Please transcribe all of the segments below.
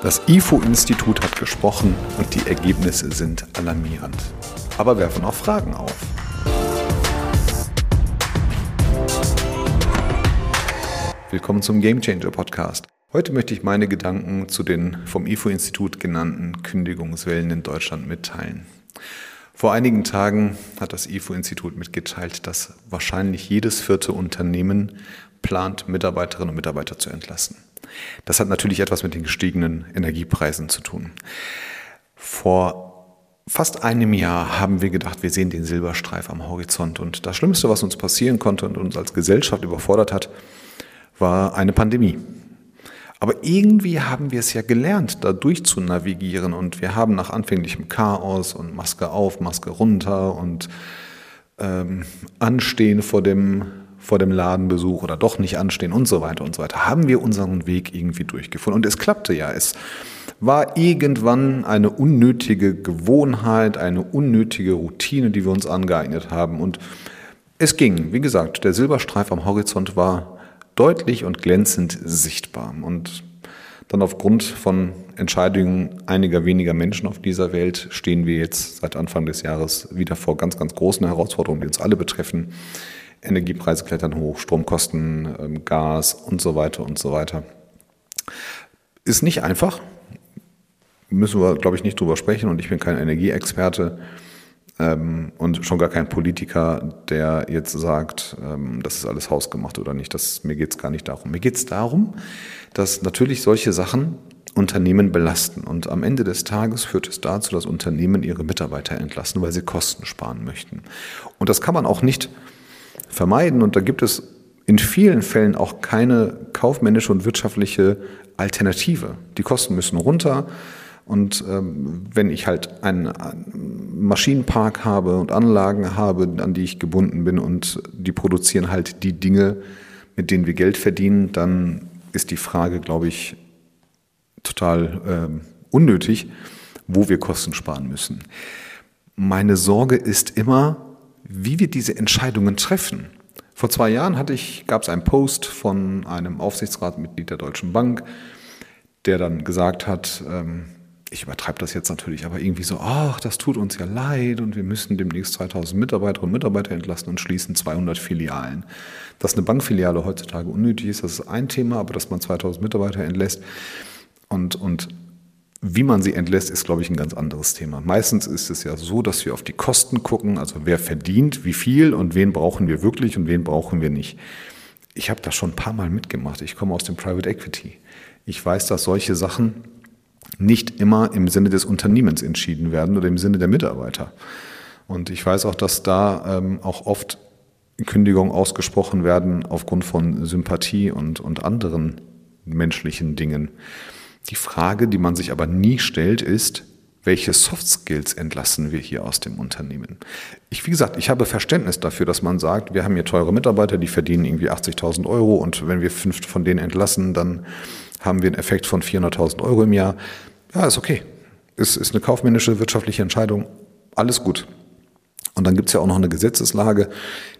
Das IFO-Institut hat gesprochen und die Ergebnisse sind alarmierend, aber werfen auch Fragen auf. Willkommen zum Game Changer Podcast. Heute möchte ich meine Gedanken zu den vom IFO-Institut genannten Kündigungswellen in Deutschland mitteilen. Vor einigen Tagen hat das IFO-Institut mitgeteilt, dass wahrscheinlich jedes vierte Unternehmen plant, Mitarbeiterinnen und Mitarbeiter zu entlassen. Das hat natürlich etwas mit den gestiegenen Energiepreisen zu tun. Vor fast einem Jahr haben wir gedacht, wir sehen den Silberstreif am Horizont. Und das Schlimmste, was uns passieren konnte und uns als Gesellschaft überfordert hat, war eine Pandemie. Aber irgendwie haben wir es ja gelernt, da durchzunavigieren. Und wir haben nach anfänglichem Chaos und Maske auf, Maske runter und ähm, Anstehen vor dem vor dem Ladenbesuch oder doch nicht anstehen und so weiter und so weiter, haben wir unseren Weg irgendwie durchgefunden. Und es klappte ja. Es war irgendwann eine unnötige Gewohnheit, eine unnötige Routine, die wir uns angeeignet haben. Und es ging. Wie gesagt, der Silberstreif am Horizont war deutlich und glänzend sichtbar. Und dann aufgrund von Entscheidungen einiger weniger Menschen auf dieser Welt stehen wir jetzt seit Anfang des Jahres wieder vor ganz, ganz großen Herausforderungen, die uns alle betreffen. Energiepreise klettern hoch, Stromkosten, ähm, Gas und so weiter und so weiter. Ist nicht einfach, müssen wir, glaube ich, nicht drüber sprechen und ich bin kein Energieexperte ähm, und schon gar kein Politiker, der jetzt sagt, ähm, das ist alles hausgemacht oder nicht. Das, mir geht es gar nicht darum. Mir geht es darum, dass natürlich solche Sachen Unternehmen belasten. Und am Ende des Tages führt es dazu, dass Unternehmen ihre Mitarbeiter entlassen, weil sie Kosten sparen möchten. Und das kann man auch nicht vermeiden. Und da gibt es in vielen Fällen auch keine kaufmännische und wirtschaftliche Alternative. Die Kosten müssen runter. Und ähm, wenn ich halt einen, Maschinenpark habe und Anlagen habe, an die ich gebunden bin und die produzieren halt die Dinge, mit denen wir Geld verdienen, dann ist die Frage, glaube ich, total ähm, unnötig, wo wir Kosten sparen müssen. Meine Sorge ist immer, wie wir diese Entscheidungen treffen. Vor zwei Jahren hatte ich, gab es einen Post von einem Aufsichtsratmitglied der Deutschen Bank, der dann gesagt hat, ähm, ich übertreibe das jetzt natürlich, aber irgendwie so, ach, das tut uns ja leid und wir müssen demnächst 2000 Mitarbeiterinnen und Mitarbeiter entlassen und schließen 200 Filialen. Dass eine Bankfiliale heutzutage unnötig ist, das ist ein Thema, aber dass man 2000 Mitarbeiter entlässt und, und wie man sie entlässt, ist, glaube ich, ein ganz anderes Thema. Meistens ist es ja so, dass wir auf die Kosten gucken, also wer verdient, wie viel und wen brauchen wir wirklich und wen brauchen wir nicht. Ich habe das schon ein paar Mal mitgemacht. Ich komme aus dem Private Equity. Ich weiß, dass solche Sachen nicht immer im Sinne des Unternehmens entschieden werden oder im Sinne der Mitarbeiter. Und ich weiß auch, dass da ähm, auch oft Kündigungen ausgesprochen werden aufgrund von Sympathie und, und anderen menschlichen Dingen. Die Frage, die man sich aber nie stellt, ist, welche Soft Skills entlassen wir hier aus dem Unternehmen? Ich, wie gesagt, ich habe Verständnis dafür, dass man sagt, wir haben hier teure Mitarbeiter, die verdienen irgendwie 80.000 Euro und wenn wir fünf von denen entlassen, dann haben wir einen Effekt von 400.000 Euro im Jahr. Ja, ist okay. Es ist eine kaufmännische, wirtschaftliche Entscheidung. Alles gut. Und dann gibt es ja auch noch eine Gesetzeslage,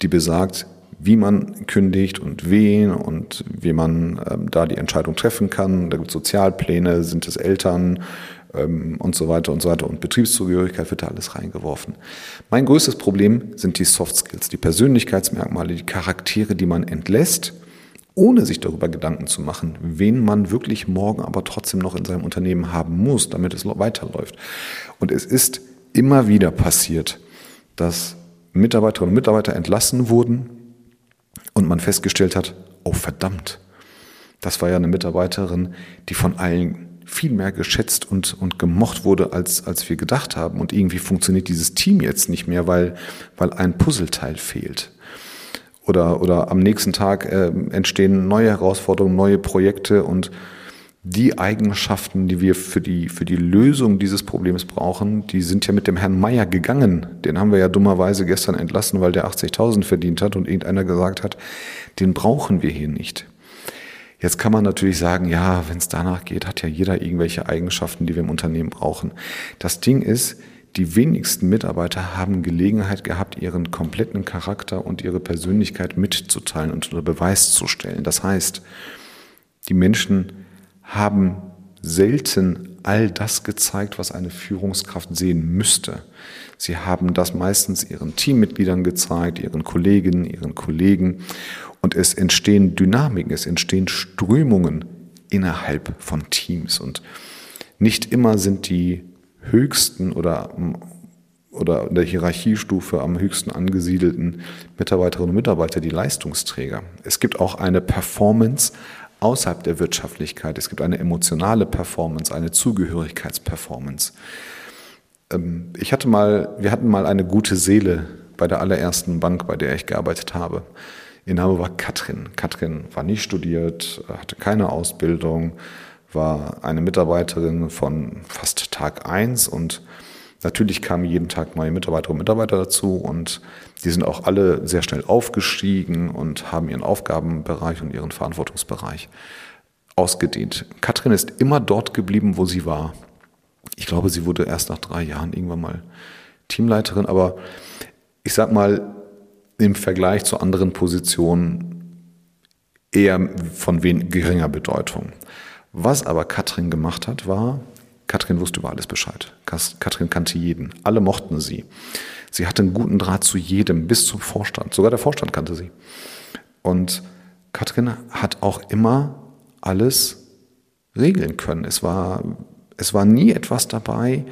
die besagt, wie man kündigt und wen und wie man ähm, da die Entscheidung treffen kann. Da gibt es Sozialpläne, sind es Eltern ähm, und so weiter und so weiter. Und Betriebszugehörigkeit wird da alles reingeworfen. Mein größtes Problem sind die Soft Skills, die Persönlichkeitsmerkmale, die Charaktere, die man entlässt, ohne sich darüber Gedanken zu machen, wen man wirklich morgen aber trotzdem noch in seinem Unternehmen haben muss, damit es weiterläuft. Und es ist immer wieder passiert, dass Mitarbeiterinnen und Mitarbeiter entlassen wurden, und man festgestellt hat, oh verdammt, das war ja eine Mitarbeiterin, die von allen viel mehr geschätzt und, und gemocht wurde, als, als wir gedacht haben. Und irgendwie funktioniert dieses Team jetzt nicht mehr, weil, weil ein Puzzleteil fehlt. Oder, oder am nächsten Tag äh, entstehen neue Herausforderungen, neue Projekte und die Eigenschaften, die wir für die, für die Lösung dieses Problems brauchen, die sind ja mit dem Herrn Meier gegangen. Den haben wir ja dummerweise gestern entlassen, weil der 80.000 verdient hat und irgendeiner gesagt hat, den brauchen wir hier nicht. Jetzt kann man natürlich sagen, ja, wenn es danach geht, hat ja jeder irgendwelche Eigenschaften, die wir im Unternehmen brauchen. Das Ding ist, die wenigsten Mitarbeiter haben Gelegenheit gehabt, ihren kompletten Charakter und ihre Persönlichkeit mitzuteilen und unter Beweis zu stellen. Das heißt, die Menschen haben selten all das gezeigt, was eine Führungskraft sehen müsste. Sie haben das meistens ihren Teammitgliedern gezeigt, ihren Kolleginnen, ihren Kollegen. Und es entstehen Dynamiken, es entstehen Strömungen innerhalb von Teams. Und nicht immer sind die höchsten oder, oder in der Hierarchiestufe am höchsten angesiedelten Mitarbeiterinnen und Mitarbeiter die Leistungsträger. Es gibt auch eine Performance außerhalb der Wirtschaftlichkeit. Es gibt eine emotionale Performance, eine Zugehörigkeitsperformance. Ähm, ich hatte mal, wir hatten mal eine gute Seele bei der allerersten Bank, bei der ich gearbeitet habe. Ihr Name war Katrin. Katrin war nicht studiert, hatte keine Ausbildung, war eine Mitarbeiterin von fast Tag eins und natürlich kamen jeden Tag neue Mitarbeiterinnen und Mitarbeiter dazu und die sind auch alle sehr schnell aufgestiegen und haben ihren Aufgabenbereich und ihren Verantwortungsbereich ausgedehnt. Katrin ist immer dort geblieben, wo sie war. Ich glaube, sie wurde erst nach drei Jahren irgendwann mal Teamleiterin, aber ich sag mal, im Vergleich zu anderen Positionen eher von geringer Bedeutung. Was aber Katrin gemacht hat, war, Katrin wusste über alles Bescheid. Katrin kannte jeden. Alle mochten sie. Sie hatte einen guten Draht zu jedem, bis zum Vorstand. Sogar der Vorstand kannte sie. Und Katrin hat auch immer alles regeln können. Es war, es war nie etwas dabei,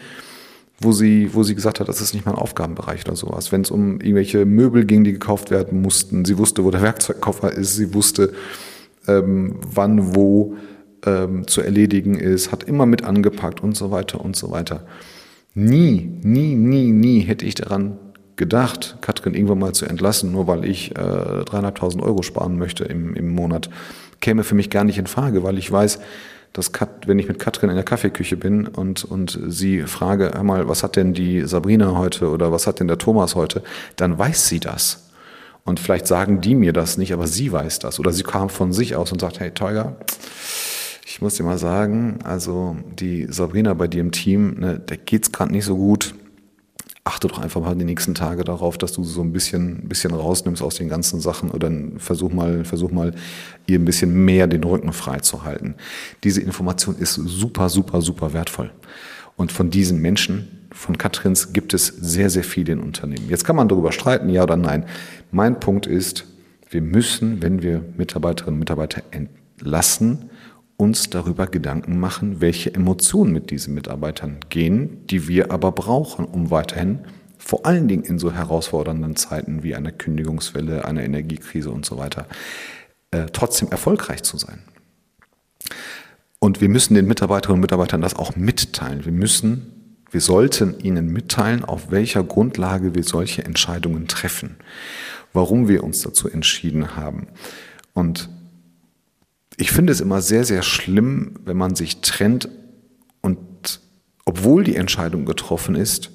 wo sie, wo sie gesagt hat, das ist nicht mein Aufgabenbereich oder sowas. Wenn es um irgendwelche Möbel ging, die gekauft werden mussten, sie wusste, wo der Werkzeugkoffer ist, sie wusste, ähm, wann, wo ähm, zu erledigen ist, hat immer mit angepackt und so weiter und so weiter. Nie, nie, nie, nie hätte ich daran gedacht, Katrin irgendwann mal zu entlassen, nur weil ich äh, 3.500 Euro sparen möchte im, im Monat. Käme für mich gar nicht in Frage, weil ich weiß, dass Kat, wenn ich mit Katrin in der Kaffeeküche bin und, und sie frage, hör mal, was hat denn die Sabrina heute oder was hat denn der Thomas heute, dann weiß sie das. Und vielleicht sagen die mir das nicht, aber sie weiß das. Oder sie kam von sich aus und sagt, hey Teuger, ich muss dir mal sagen, also die Sabrina bei dir im Team, ne, der geht's gerade nicht so gut. Achte doch einfach mal die nächsten Tage darauf, dass du so ein bisschen, bisschen rausnimmst aus den ganzen Sachen oder versuch mal, versuch mal, ihr ein bisschen mehr den Rücken frei zu halten. Diese Information ist super, super, super wertvoll. Und von diesen Menschen, von Katrins, gibt es sehr, sehr viele in Unternehmen. Jetzt kann man darüber streiten, ja oder nein. Mein Punkt ist, wir müssen, wenn wir Mitarbeiterinnen und Mitarbeiter entlassen, uns darüber Gedanken machen, welche Emotionen mit diesen Mitarbeitern gehen, die wir aber brauchen, um weiterhin vor allen Dingen in so herausfordernden Zeiten wie einer Kündigungswelle, einer Energiekrise und so weiter, äh, trotzdem erfolgreich zu sein. Und wir müssen den Mitarbeiterinnen und Mitarbeitern das auch mitteilen. Wir müssen, wir sollten ihnen mitteilen, auf welcher Grundlage wir solche Entscheidungen treffen, warum wir uns dazu entschieden haben. Und ich finde es immer sehr, sehr schlimm, wenn man sich trennt und obwohl die Entscheidung getroffen ist,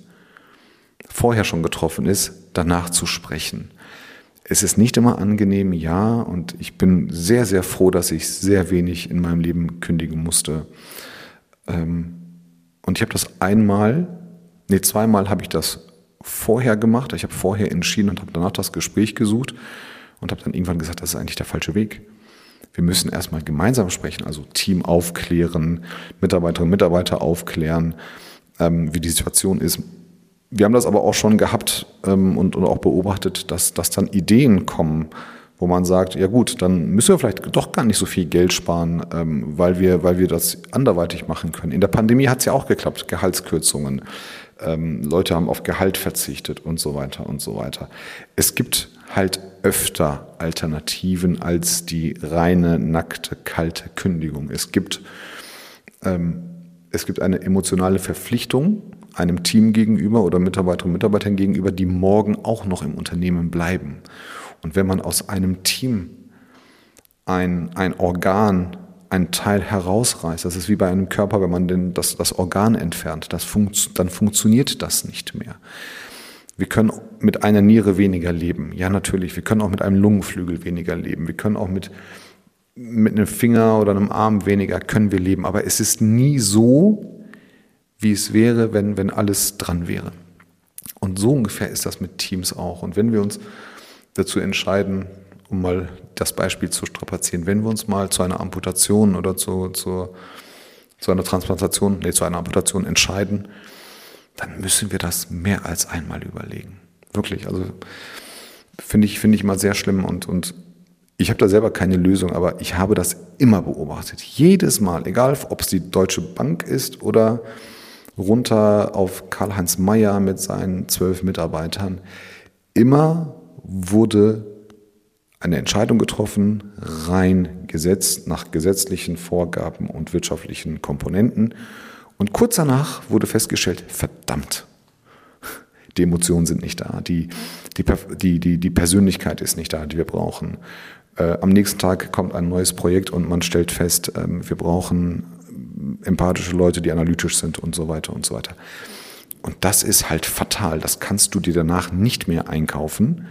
vorher schon getroffen ist, danach zu sprechen. Es ist nicht immer angenehm, ja, und ich bin sehr, sehr froh, dass ich sehr wenig in meinem Leben kündigen musste. Ähm, und ich habe das einmal, nee, zweimal habe ich das vorher gemacht. Ich habe vorher entschieden und habe danach das Gespräch gesucht und habe dann irgendwann gesagt, das ist eigentlich der falsche Weg. Wir müssen erstmal gemeinsam sprechen, also Team aufklären, Mitarbeiterinnen und Mitarbeiter aufklären, ähm, wie die Situation ist. Wir haben das aber auch schon gehabt ähm, und, und auch beobachtet, dass, dass dann Ideen kommen, wo man sagt, ja gut, dann müssen wir vielleicht doch gar nicht so viel Geld sparen, ähm, weil, wir, weil wir das anderweitig machen können. In der Pandemie hat es ja auch geklappt, Gehaltskürzungen. Ähm, Leute haben auf Gehalt verzichtet und so weiter und so weiter. Es gibt halt öfter Alternativen als die reine, nackte, kalte Kündigung. Es gibt, ähm, es gibt eine emotionale Verpflichtung einem Team gegenüber oder Mitarbeiterinnen und Mitarbeitern gegenüber, die morgen auch noch im Unternehmen bleiben. Und wenn man aus einem Team ein, ein Organ, ein Teil herausreißt, das ist wie bei einem Körper, wenn man den, das, das Organ entfernt, das funkt, dann funktioniert das nicht mehr. Wir können mit einer Niere weniger leben. Ja, natürlich. Wir können auch mit einem Lungenflügel weniger leben. Wir können auch mit, mit einem Finger oder einem Arm weniger können wir leben. Aber es ist nie so, wie es wäre, wenn, wenn alles dran wäre. Und so ungefähr ist das mit Teams auch. Und wenn wir uns dazu entscheiden, um mal das Beispiel zu strapazieren, wenn wir uns mal zu einer Amputation oder zu, zu zu einer Transplantation, nee, zu einer Amputation entscheiden, dann müssen wir das mehr als einmal überlegen. Wirklich, also finde ich, finde ich mal sehr schlimm und, und ich habe da selber keine Lösung, aber ich habe das immer beobachtet. Jedes Mal, egal ob es die Deutsche Bank ist oder runter auf Karl-Heinz Mayer mit seinen zwölf Mitarbeitern, immer wurde eine Entscheidung getroffen, rein gesetzt nach gesetzlichen Vorgaben und wirtschaftlichen Komponenten. Und kurz danach wurde festgestellt, verdammt, die Emotionen sind nicht da, die, die, die, die, Persönlichkeit ist nicht da, die wir brauchen. Äh, am nächsten Tag kommt ein neues Projekt und man stellt fest, äh, wir brauchen empathische Leute, die analytisch sind und so weiter und so weiter. Und das ist halt fatal. Das kannst du dir danach nicht mehr einkaufen.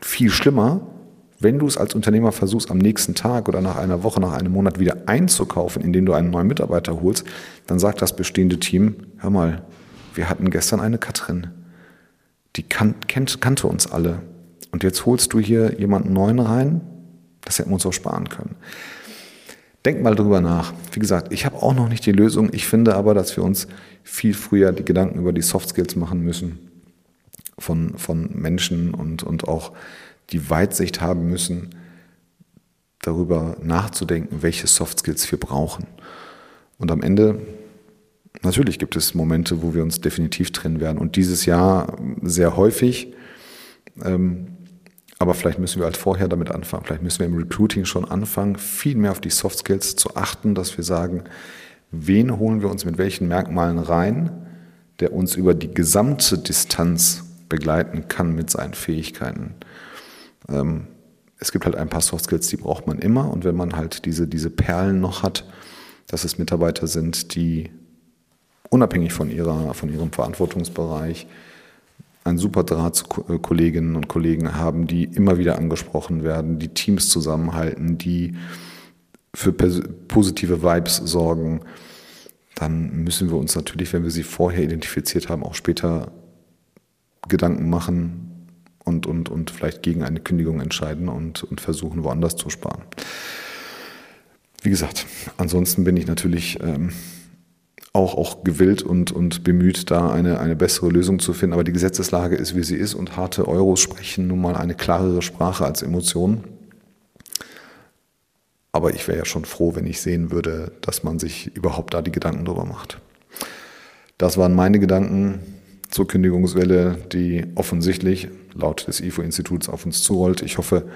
Viel schlimmer, wenn du es als Unternehmer versuchst, am nächsten Tag oder nach einer Woche, nach einem Monat wieder einzukaufen, indem du einen neuen Mitarbeiter holst, dann sagt das bestehende Team, hör mal, wir hatten gestern eine Katrin, die kan kennt, kannte uns alle. Und jetzt holst du hier jemanden neuen rein, das hätten wir uns auch sparen können. Denk mal drüber nach. Wie gesagt, ich habe auch noch nicht die Lösung. Ich finde aber, dass wir uns viel früher die Gedanken über die Soft Skills machen müssen von, von Menschen und, und auch die Weitsicht haben müssen, darüber nachzudenken, welche Soft Skills wir brauchen. Und am Ende, natürlich gibt es Momente, wo wir uns definitiv trennen werden. Und dieses Jahr sehr häufig. Ähm, aber vielleicht müssen wir halt vorher damit anfangen. Vielleicht müssen wir im Recruiting schon anfangen, viel mehr auf die Soft Skills zu achten, dass wir sagen, wen holen wir uns mit welchen Merkmalen rein, der uns über die gesamte Distanz begleiten kann mit seinen Fähigkeiten. Ähm, es gibt halt ein paar Soft Skills, die braucht man immer. Und wenn man halt diese, diese Perlen noch hat, dass es Mitarbeiter sind, die unabhängig von, ihrer, von ihrem Verantwortungsbereich einen super Draht zu äh, Kolleginnen und Kollegen haben, die immer wieder angesprochen werden, die Teams zusammenhalten, die für positive Vibes sorgen, dann müssen wir uns natürlich, wenn wir sie vorher identifiziert haben, auch später Gedanken machen, und, und, und vielleicht gegen eine Kündigung entscheiden und, und versuchen, woanders zu sparen. Wie gesagt, ansonsten bin ich natürlich ähm, auch, auch gewillt und, und bemüht, da eine, eine bessere Lösung zu finden. Aber die Gesetzeslage ist, wie sie ist und harte Euros sprechen nun mal eine klarere Sprache als Emotionen. Aber ich wäre ja schon froh, wenn ich sehen würde, dass man sich überhaupt da die Gedanken drüber macht. Das waren meine Gedanken zur Kündigungswelle, die offensichtlich laut des IFO-Instituts auf uns zurollt. Ich hoffe,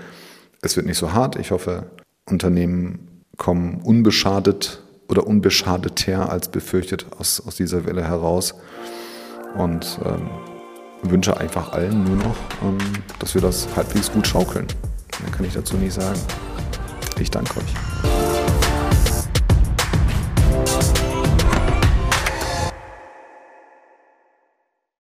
es wird nicht so hart. Ich hoffe, Unternehmen kommen unbeschadet oder unbeschadeter als befürchtet aus, aus dieser Welle heraus. Und ähm, wünsche einfach allen nur noch, ähm, dass wir das halbwegs gut schaukeln. Mehr kann ich dazu nicht sagen. Ich danke euch.